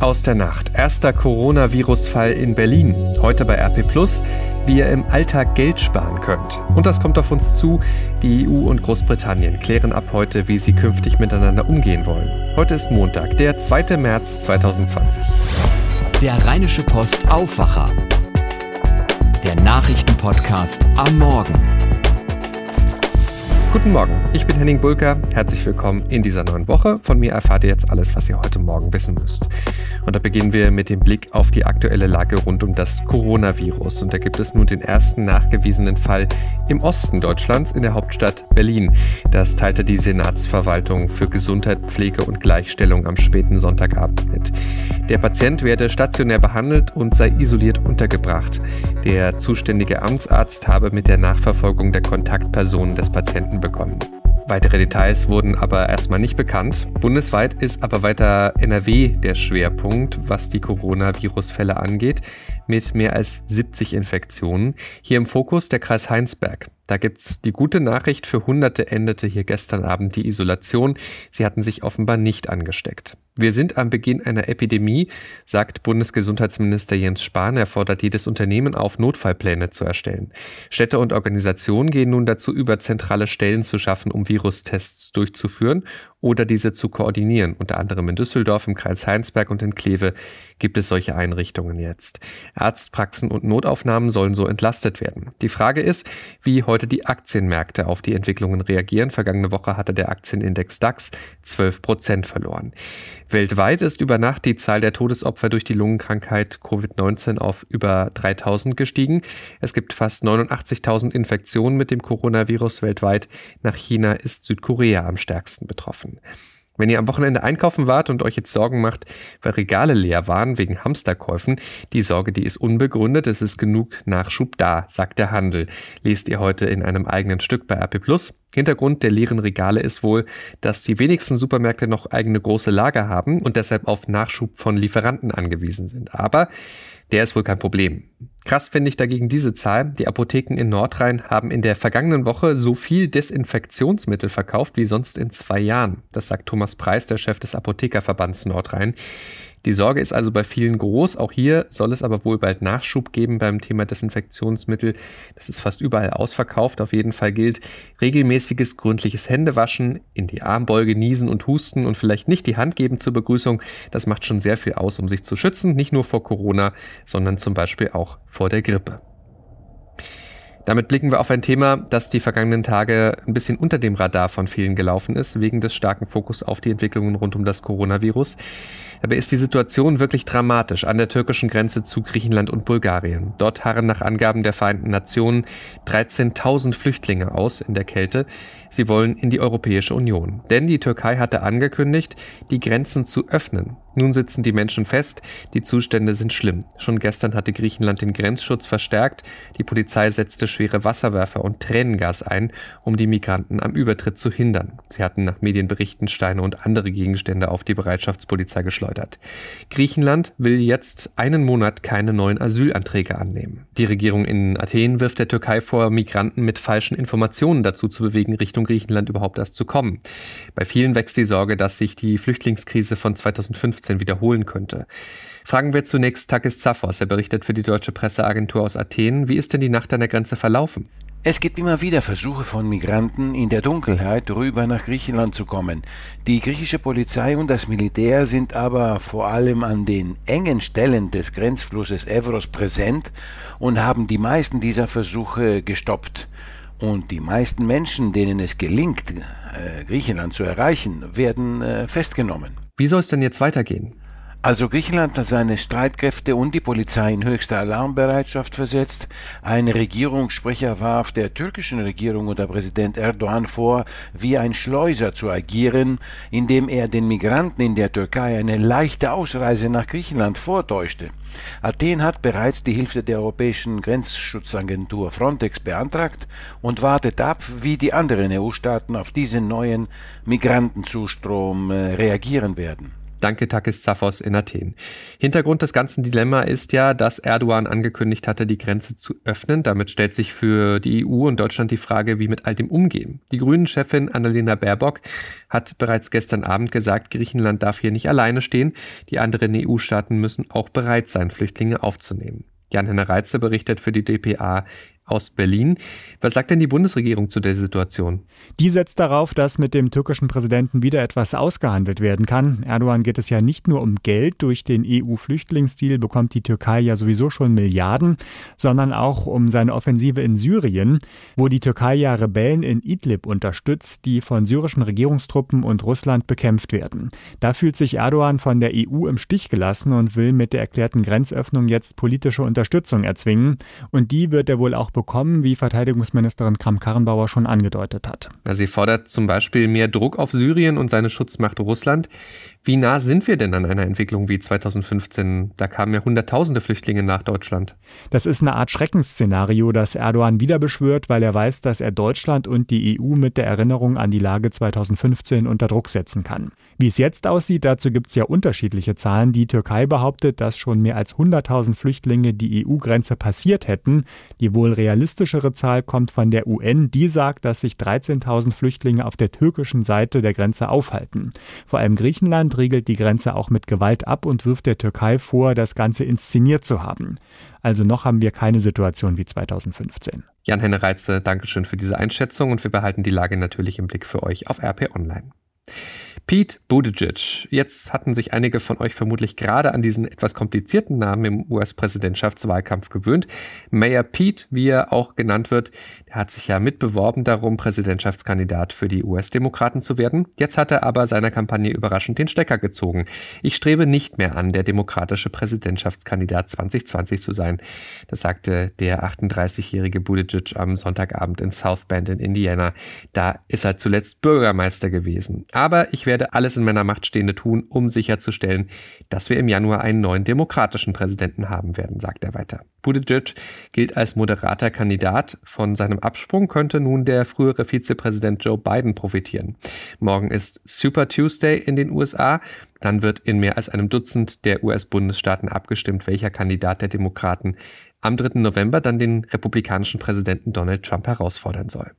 Aus der Nacht. Erster Coronavirus-Fall in Berlin. Heute bei RP Plus, wie ihr im Alltag Geld sparen könnt. Und das kommt auf uns zu. Die EU und Großbritannien klären ab heute, wie sie künftig miteinander umgehen wollen. Heute ist Montag, der 2. März 2020. Der Rheinische Post Aufwacher. Der Nachrichtenpodcast am Morgen. Guten Morgen, ich bin Henning Bulker. Herzlich willkommen in dieser neuen Woche. Von mir erfahrt ihr jetzt alles, was ihr heute Morgen wissen müsst. Und da beginnen wir mit dem Blick auf die aktuelle Lage rund um das Coronavirus. Und da gibt es nun den ersten nachgewiesenen Fall im Osten Deutschlands in der Hauptstadt Berlin. Das teilte die Senatsverwaltung für Gesundheit, Pflege und Gleichstellung am späten Sonntagabend mit. Der Patient werde stationär behandelt und sei isoliert untergebracht. Der zuständige Amtsarzt habe mit der Nachverfolgung der Kontaktpersonen des Patienten begonnen. Weitere Details wurden aber erstmal nicht bekannt. Bundesweit ist aber weiter NRW der Schwerpunkt, was die Coronavirus-Fälle angeht, mit mehr als 70 Infektionen. Hier im Fokus der Kreis Heinsberg. Da gibt's die gute Nachricht, für Hunderte endete hier gestern Abend die Isolation. Sie hatten sich offenbar nicht angesteckt. Wir sind am Beginn einer Epidemie, sagt Bundesgesundheitsminister Jens Spahn. Er fordert jedes Unternehmen auf, Notfallpläne zu erstellen. Städte und Organisationen gehen nun dazu über, zentrale Stellen zu schaffen, um Virustests durchzuführen oder diese zu koordinieren. Unter anderem in Düsseldorf, im Kreis Heinsberg und in Kleve gibt es solche Einrichtungen jetzt. Arztpraxen und Notaufnahmen sollen so entlastet werden. Die Frage ist, wie heute die Aktienmärkte auf die Entwicklungen reagieren. Vergangene Woche hatte der Aktienindex DAX 12 Prozent verloren. Weltweit ist über Nacht die Zahl der Todesopfer durch die Lungenkrankheit Covid-19 auf über 3000 gestiegen. Es gibt fast 89.000 Infektionen mit dem Coronavirus weltweit. Nach China ist Südkorea am stärksten betroffen. Wenn ihr am Wochenende einkaufen wart und euch jetzt Sorgen macht, weil Regale leer waren wegen Hamsterkäufen, die Sorge, die ist unbegründet, es ist genug Nachschub da, sagt der Handel. Lest ihr heute in einem eigenen Stück bei Plus. Hintergrund der leeren Regale ist wohl, dass die wenigsten Supermärkte noch eigene große Lager haben und deshalb auf Nachschub von Lieferanten angewiesen sind. Aber der ist wohl kein Problem. Krass finde ich dagegen diese Zahl. Die Apotheken in Nordrhein haben in der vergangenen Woche so viel Desinfektionsmittel verkauft wie sonst in zwei Jahren. Das sagt Thomas Preis, der Chef des Apothekerverbands Nordrhein. Die Sorge ist also bei vielen groß. Auch hier soll es aber wohl bald Nachschub geben beim Thema Desinfektionsmittel. Das ist fast überall ausverkauft. Auf jeden Fall gilt regelmäßiges, gründliches Händewaschen, in die Armbeuge niesen und husten und vielleicht nicht die Hand geben zur Begrüßung. Das macht schon sehr viel aus, um sich zu schützen. Nicht nur vor Corona, sondern zum Beispiel auch vor der Grippe. Damit blicken wir auf ein Thema, das die vergangenen Tage ein bisschen unter dem Radar von vielen gelaufen ist, wegen des starken Fokus auf die Entwicklungen rund um das Coronavirus. Dabei ist die Situation wirklich dramatisch an der türkischen Grenze zu Griechenland und Bulgarien. Dort harren nach Angaben der Vereinten Nationen 13.000 Flüchtlinge aus in der Kälte. Sie wollen in die Europäische Union. Denn die Türkei hatte angekündigt, die Grenzen zu öffnen. Nun sitzen die Menschen fest, die Zustände sind schlimm. Schon gestern hatte Griechenland den Grenzschutz verstärkt, die Polizei setzte schwere Wasserwerfer und Tränengas ein, um die Migranten am Übertritt zu hindern. Sie hatten nach Medienberichten Steine und andere Gegenstände auf die Bereitschaftspolizei geschleudert. Griechenland will jetzt einen Monat keine neuen Asylanträge annehmen. Die Regierung in Athen wirft der Türkei vor, Migranten mit falschen Informationen dazu zu bewegen, Richtung Griechenland überhaupt erst zu kommen. Bei vielen wächst die Sorge, dass sich die Flüchtlingskrise von 2015 2015 wiederholen könnte. Fragen wir zunächst Takis Zaphos. Er berichtet für die deutsche Presseagentur aus Athen. Wie ist denn die Nacht an der Grenze verlaufen? Es gibt immer wieder Versuche von Migranten, in der Dunkelheit rüber nach Griechenland zu kommen. Die griechische Polizei und das Militär sind aber vor allem an den engen Stellen des Grenzflusses Evros präsent und haben die meisten dieser Versuche gestoppt. Und die meisten Menschen, denen es gelingt, äh, Griechenland zu erreichen, werden äh, festgenommen. Wie soll es denn jetzt weitergehen? Also Griechenland hat seine Streitkräfte und die Polizei in höchste Alarmbereitschaft versetzt. Ein Regierungssprecher warf der türkischen Regierung unter Präsident Erdogan vor, wie ein Schleuser zu agieren, indem er den Migranten in der Türkei eine leichte Ausreise nach Griechenland vortäuschte. Athen hat bereits die Hilfe der Europäischen Grenzschutzagentur Frontex beantragt und wartet ab, wie die anderen EU-Staaten auf diesen neuen Migrantenzustrom äh, reagieren werden. Danke, Takis Zaphos in Athen. Hintergrund des ganzen Dilemma ist ja, dass Erdogan angekündigt hatte, die Grenze zu öffnen. Damit stellt sich für die EU und Deutschland die Frage, wie mit all dem umgehen. Die Grünen-Chefin Annalena Baerbock hat bereits gestern Abend gesagt, Griechenland darf hier nicht alleine stehen. Die anderen EU-Staaten müssen auch bereit sein, Flüchtlinge aufzunehmen. Jan-Henner Reitze berichtet für die DPA aus Berlin. Was sagt denn die Bundesregierung zu der Situation? Die setzt darauf, dass mit dem türkischen Präsidenten wieder etwas ausgehandelt werden kann. Erdogan geht es ja nicht nur um Geld. Durch den EU-Flüchtlingsdeal bekommt die Türkei ja sowieso schon Milliarden, sondern auch um seine Offensive in Syrien, wo die Türkei ja Rebellen in Idlib unterstützt, die von syrischen Regierungstruppen und Russland bekämpft werden. Da fühlt sich Erdogan von der EU im Stich gelassen und will mit der erklärten Grenzöffnung jetzt politische Unterstützung erzwingen. Und die wird er wohl auch bekommen, wie Verteidigungsministerin Kram-Karrenbauer schon angedeutet hat. Sie fordert zum Beispiel mehr Druck auf Syrien und seine Schutzmacht Russland. Wie nah sind wir denn an einer Entwicklung wie 2015? Da kamen ja Hunderttausende Flüchtlinge nach Deutschland. Das ist eine Art Schreckensszenario, das Erdogan wieder beschwört, weil er weiß, dass er Deutschland und die EU mit der Erinnerung an die Lage 2015 unter Druck setzen kann. Wie es jetzt aussieht, dazu gibt es ja unterschiedliche Zahlen. Die Türkei behauptet, dass schon mehr als 100.000 Flüchtlinge die EU-Grenze passiert hätten. Die wohl realistischere Zahl kommt von der UN. Die sagt, dass sich 13.000 Flüchtlinge auf der türkischen Seite der Grenze aufhalten. Vor allem Griechenland riegelt die Grenze auch mit Gewalt ab und wirft der Türkei vor, das Ganze inszeniert zu haben. Also noch haben wir keine Situation wie 2015. Jan-Henne Reitze, Dankeschön für diese Einschätzung und wir behalten die Lage natürlich im Blick für euch auf RP Online. Pete Buttigieg. Jetzt hatten sich einige von euch vermutlich gerade an diesen etwas komplizierten Namen im US-Präsidentschaftswahlkampf gewöhnt. Mayor Pete, wie er auch genannt wird, der hat sich ja mitbeworben darum, Präsidentschaftskandidat für die US-Demokraten zu werden. Jetzt hat er aber seiner Kampagne überraschend den Stecker gezogen. Ich strebe nicht mehr an, der demokratische Präsidentschaftskandidat 2020 zu sein. Das sagte der 38-jährige Buttigieg am Sonntagabend in South Bend in Indiana. Da ist er zuletzt Bürgermeister gewesen. Aber ich werde alles in meiner Macht Stehende tun, um sicherzustellen, dass wir im Januar einen neuen demokratischen Präsidenten haben werden, sagt er weiter. Buttigieg gilt als moderater Kandidat. Von seinem Absprung könnte nun der frühere Vizepräsident Joe Biden profitieren. Morgen ist Super Tuesday in den USA. Dann wird in mehr als einem Dutzend der US-Bundesstaaten abgestimmt, welcher Kandidat der Demokraten am 3. November dann den republikanischen Präsidenten Donald Trump herausfordern soll.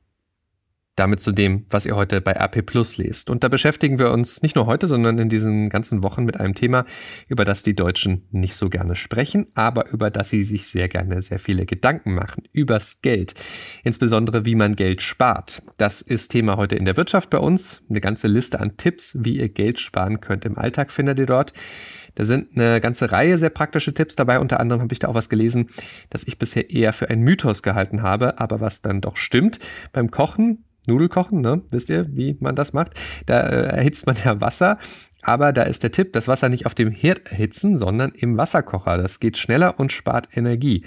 Damit zu dem, was ihr heute bei RP Plus lest. Und da beschäftigen wir uns nicht nur heute, sondern in diesen ganzen Wochen mit einem Thema, über das die Deutschen nicht so gerne sprechen, aber über das sie sich sehr gerne sehr viele Gedanken machen. Übers Geld. Insbesondere, wie man Geld spart. Das ist Thema heute in der Wirtschaft bei uns. Eine ganze Liste an Tipps, wie ihr Geld sparen könnt im Alltag, findet ihr dort. Da sind eine ganze Reihe sehr praktische Tipps dabei. Unter anderem habe ich da auch was gelesen, das ich bisher eher für einen Mythos gehalten habe, aber was dann doch stimmt. Beim Kochen Nudel kochen, ne? Wisst ihr, wie man das macht? Da äh, erhitzt man ja Wasser, aber da ist der Tipp, das Wasser nicht auf dem Herd erhitzen, sondern im Wasserkocher. Das geht schneller und spart Energie.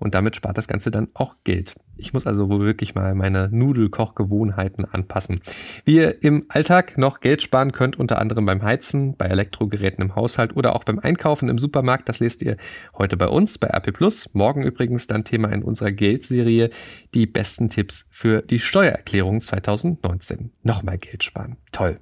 Und damit spart das Ganze dann auch Geld. Ich muss also wohl wirklich mal meine Nudelkochgewohnheiten anpassen. Wie ihr im Alltag noch Geld sparen könnt, unter anderem beim Heizen, bei Elektrogeräten im Haushalt oder auch beim Einkaufen im Supermarkt, das lest ihr heute bei uns bei RP Plus. Morgen übrigens dann Thema in unserer Geldserie die besten Tipps für die Steuererklärung 2019. Nochmal Geld sparen. Toll.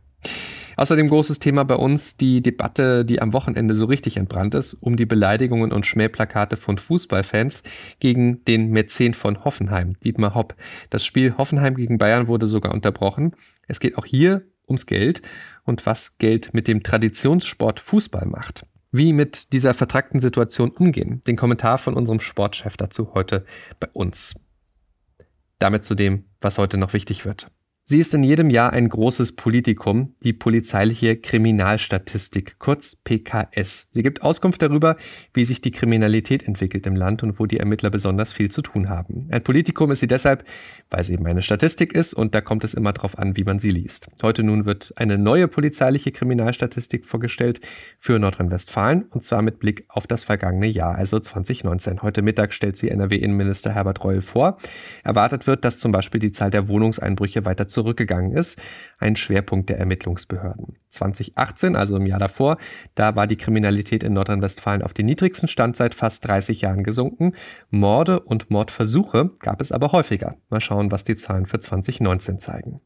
Außerdem großes Thema bei uns die Debatte, die am Wochenende so richtig entbrannt ist, um die Beleidigungen und Schmähplakate von Fußballfans gegen den Mäzen von Hoffenheim, Dietmar Hopp. Das Spiel Hoffenheim gegen Bayern wurde sogar unterbrochen. Es geht auch hier ums Geld und was Geld mit dem Traditionssport Fußball macht. Wie mit dieser vertragten Situation umgehen. Den Kommentar von unserem Sportchef dazu heute bei uns. Damit zu dem, was heute noch wichtig wird. Sie ist in jedem Jahr ein großes Politikum, die polizeiliche Kriminalstatistik, kurz PKS. Sie gibt Auskunft darüber, wie sich die Kriminalität entwickelt im Land und wo die Ermittler besonders viel zu tun haben. Ein Politikum ist sie deshalb, weil sie eben eine Statistik ist und da kommt es immer darauf an, wie man sie liest. Heute nun wird eine neue polizeiliche Kriminalstatistik vorgestellt für Nordrhein-Westfalen und zwar mit Blick auf das vergangene Jahr, also 2019. Heute Mittag stellt sie NRW-Innenminister Herbert Reul vor. Erwartet wird, dass zum Beispiel die Zahl der Wohnungseinbrüche weiter zurückgegangen ist, ein Schwerpunkt der Ermittlungsbehörden. 2018, also im Jahr davor, da war die Kriminalität in Nordrhein-Westfalen auf den niedrigsten Stand seit fast 30 Jahren gesunken. Morde und Mordversuche gab es aber häufiger. Mal schauen, was die Zahlen für 2019 zeigen.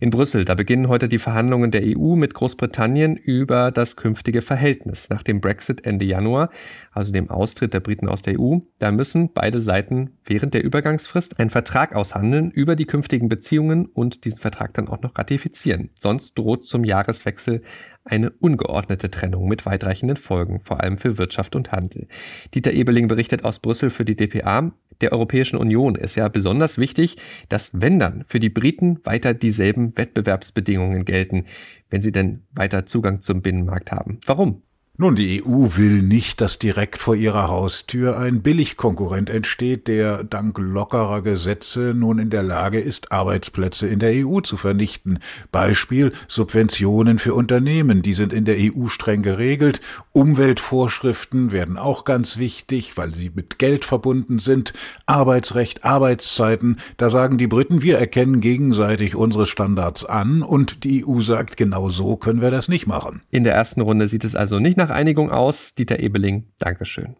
In Brüssel, da beginnen heute die Verhandlungen der EU mit Großbritannien über das künftige Verhältnis. Nach dem Brexit Ende Januar, also dem Austritt der Briten aus der EU, da müssen beide Seiten während der Übergangsfrist einen Vertrag aushandeln über die künftigen Beziehungen und diesen Vertrag dann auch noch ratifizieren. Sonst droht zum Jahreswechsel eine ungeordnete Trennung mit weitreichenden Folgen, vor allem für Wirtschaft und Handel. Dieter Ebeling berichtet aus Brüssel für die DPA der Europäischen Union ist ja besonders wichtig, dass wenn dann für die Briten weiter dieselben Wettbewerbsbedingungen gelten, wenn sie denn weiter Zugang zum Binnenmarkt haben. Warum? Nun, die EU will nicht, dass direkt vor ihrer Haustür ein Billigkonkurrent entsteht, der dank lockerer Gesetze nun in der Lage ist, Arbeitsplätze in der EU zu vernichten. Beispiel Subventionen für Unternehmen, die sind in der EU streng geregelt. Umweltvorschriften werden auch ganz wichtig, weil sie mit Geld verbunden sind. Arbeitsrecht, Arbeitszeiten, da sagen die Briten, wir erkennen gegenseitig unsere Standards an und die EU sagt, genau so können wir das nicht machen. In der ersten Runde sieht es also nicht nach nach Einigung aus. Dieter Ebeling, Dankeschön.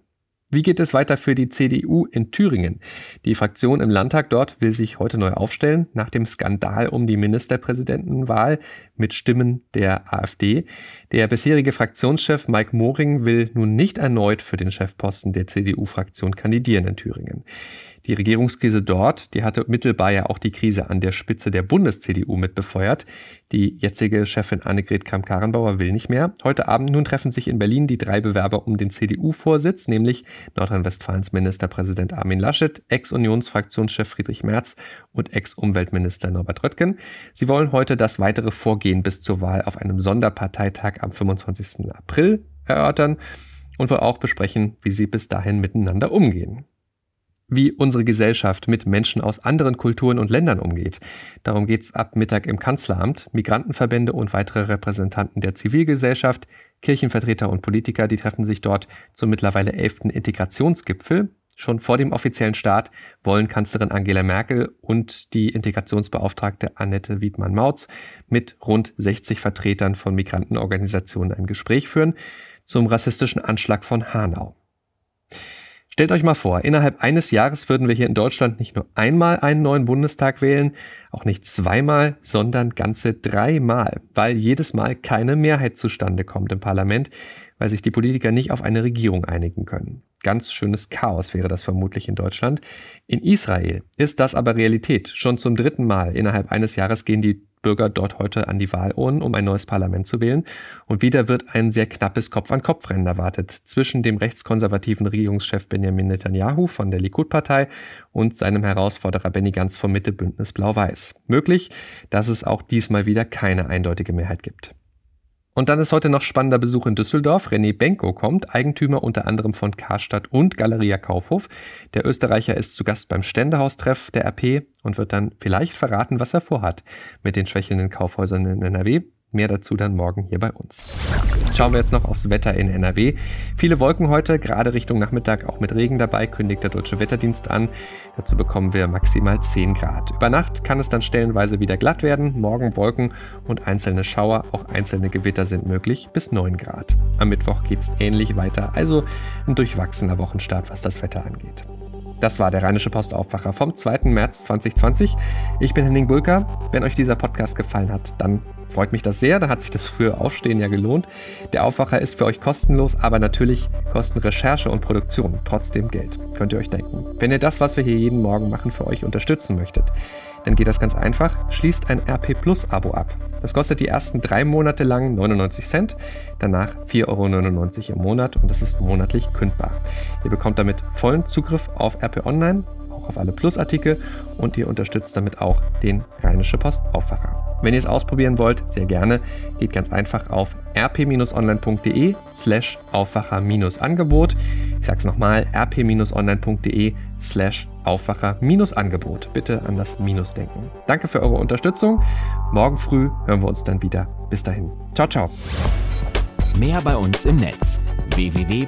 Wie geht es weiter für die CDU in Thüringen? Die Fraktion im Landtag dort will sich heute neu aufstellen, nach dem Skandal um die Ministerpräsidentenwahl mit Stimmen der AfD. Der bisherige Fraktionschef Mike Moring will nun nicht erneut für den Chefposten der CDU-Fraktion kandidieren in Thüringen. Die Regierungskrise dort, die hatte mittelbar ja auch die Krise an der Spitze der Bundes-CDU mit befeuert. Die jetzige Chefin Annegret Kramp-Karrenbauer will nicht mehr. Heute Abend nun treffen sich in Berlin die drei Bewerber um den CDU-Vorsitz, nämlich Nordrhein-Westfalens Ministerpräsident Armin Laschet, Ex-Unionsfraktionschef Friedrich Merz und Ex-Umweltminister Norbert Röttgen. Sie wollen heute das weitere Vorgehen bis zur Wahl auf einem Sonderparteitag am 25. April erörtern und wohl auch besprechen, wie sie bis dahin miteinander umgehen wie unsere Gesellschaft mit Menschen aus anderen Kulturen und Ländern umgeht. Darum geht's ab Mittag im Kanzleramt. Migrantenverbände und weitere Repräsentanten der Zivilgesellschaft, Kirchenvertreter und Politiker, die treffen sich dort zum mittlerweile elften Integrationsgipfel. Schon vor dem offiziellen Start wollen Kanzlerin Angela Merkel und die Integrationsbeauftragte Annette Wiedmann-Mautz mit rund 60 Vertretern von Migrantenorganisationen ein Gespräch führen zum rassistischen Anschlag von Hanau. Stellt euch mal vor, innerhalb eines Jahres würden wir hier in Deutschland nicht nur einmal einen neuen Bundestag wählen, auch nicht zweimal, sondern ganze dreimal, weil jedes Mal keine Mehrheit zustande kommt im Parlament, weil sich die Politiker nicht auf eine Regierung einigen können. Ganz schönes Chaos wäre das vermutlich in Deutschland. In Israel ist das aber Realität. Schon zum dritten Mal innerhalb eines Jahres gehen die Bürger dort heute an die Wahlurnen, um ein neues Parlament zu wählen. Und wieder wird ein sehr knappes Kopf-an-Kopf-Rennen erwartet zwischen dem rechtskonservativen Regierungschef Benjamin Netanyahu von der Likud-Partei und seinem Herausforderer Benny Gantz vom Mitte-Bündnis Blau-Weiß. Möglich, dass es auch diesmal wieder keine eindeutige Mehrheit gibt. Und dann ist heute noch spannender Besuch in Düsseldorf. René Benko kommt, Eigentümer unter anderem von Karstadt und Galeria Kaufhof. Der Österreicher ist zu Gast beim Ständehaustreff der RP und wird dann vielleicht verraten, was er vorhat mit den schwächelnden Kaufhäusern in NRW. Mehr dazu dann morgen hier bei uns. Schauen wir jetzt noch aufs Wetter in NRW. Viele Wolken heute, gerade Richtung Nachmittag auch mit Regen dabei, kündigt der Deutsche Wetterdienst an. Dazu bekommen wir maximal 10 Grad. Über Nacht kann es dann stellenweise wieder glatt werden. Morgen Wolken und einzelne Schauer, auch einzelne Gewitter sind möglich, bis 9 Grad. Am Mittwoch geht es ähnlich weiter, also ein durchwachsener Wochenstart, was das Wetter angeht. Das war der Rheinische Postaufwacher vom 2. März 2020. Ich bin Henning Bulker. Wenn euch dieser Podcast gefallen hat, dann freut mich das sehr. Da hat sich das frühe Aufstehen ja gelohnt. Der Aufwacher ist für euch kostenlos, aber natürlich kosten Recherche und Produktion trotzdem Geld. Könnt ihr euch denken. Wenn ihr das, was wir hier jeden Morgen machen, für euch unterstützen möchtet, dann geht das ganz einfach. Schließt ein RP Plus Abo ab. Das kostet die ersten drei Monate lang 99 Cent, danach 4,99 Euro im Monat und das ist monatlich kündbar. Ihr bekommt damit vollen Zugriff auf RP Online, auch auf alle Plus-Artikel und ihr unterstützt damit auch den Rheinische Post Aufwacher. Wenn ihr es ausprobieren wollt, sehr gerne, geht ganz einfach auf rp-online.de slash Aufwacher-Angebot. Ich sage es nochmal, rp-online.de slash Aufwacher-Angebot. Bitte an das Minus denken. Danke für eure Unterstützung. Morgen früh hören wir uns dann wieder. Bis dahin. Ciao, ciao. Mehr bei uns im Netz www.rp-online.de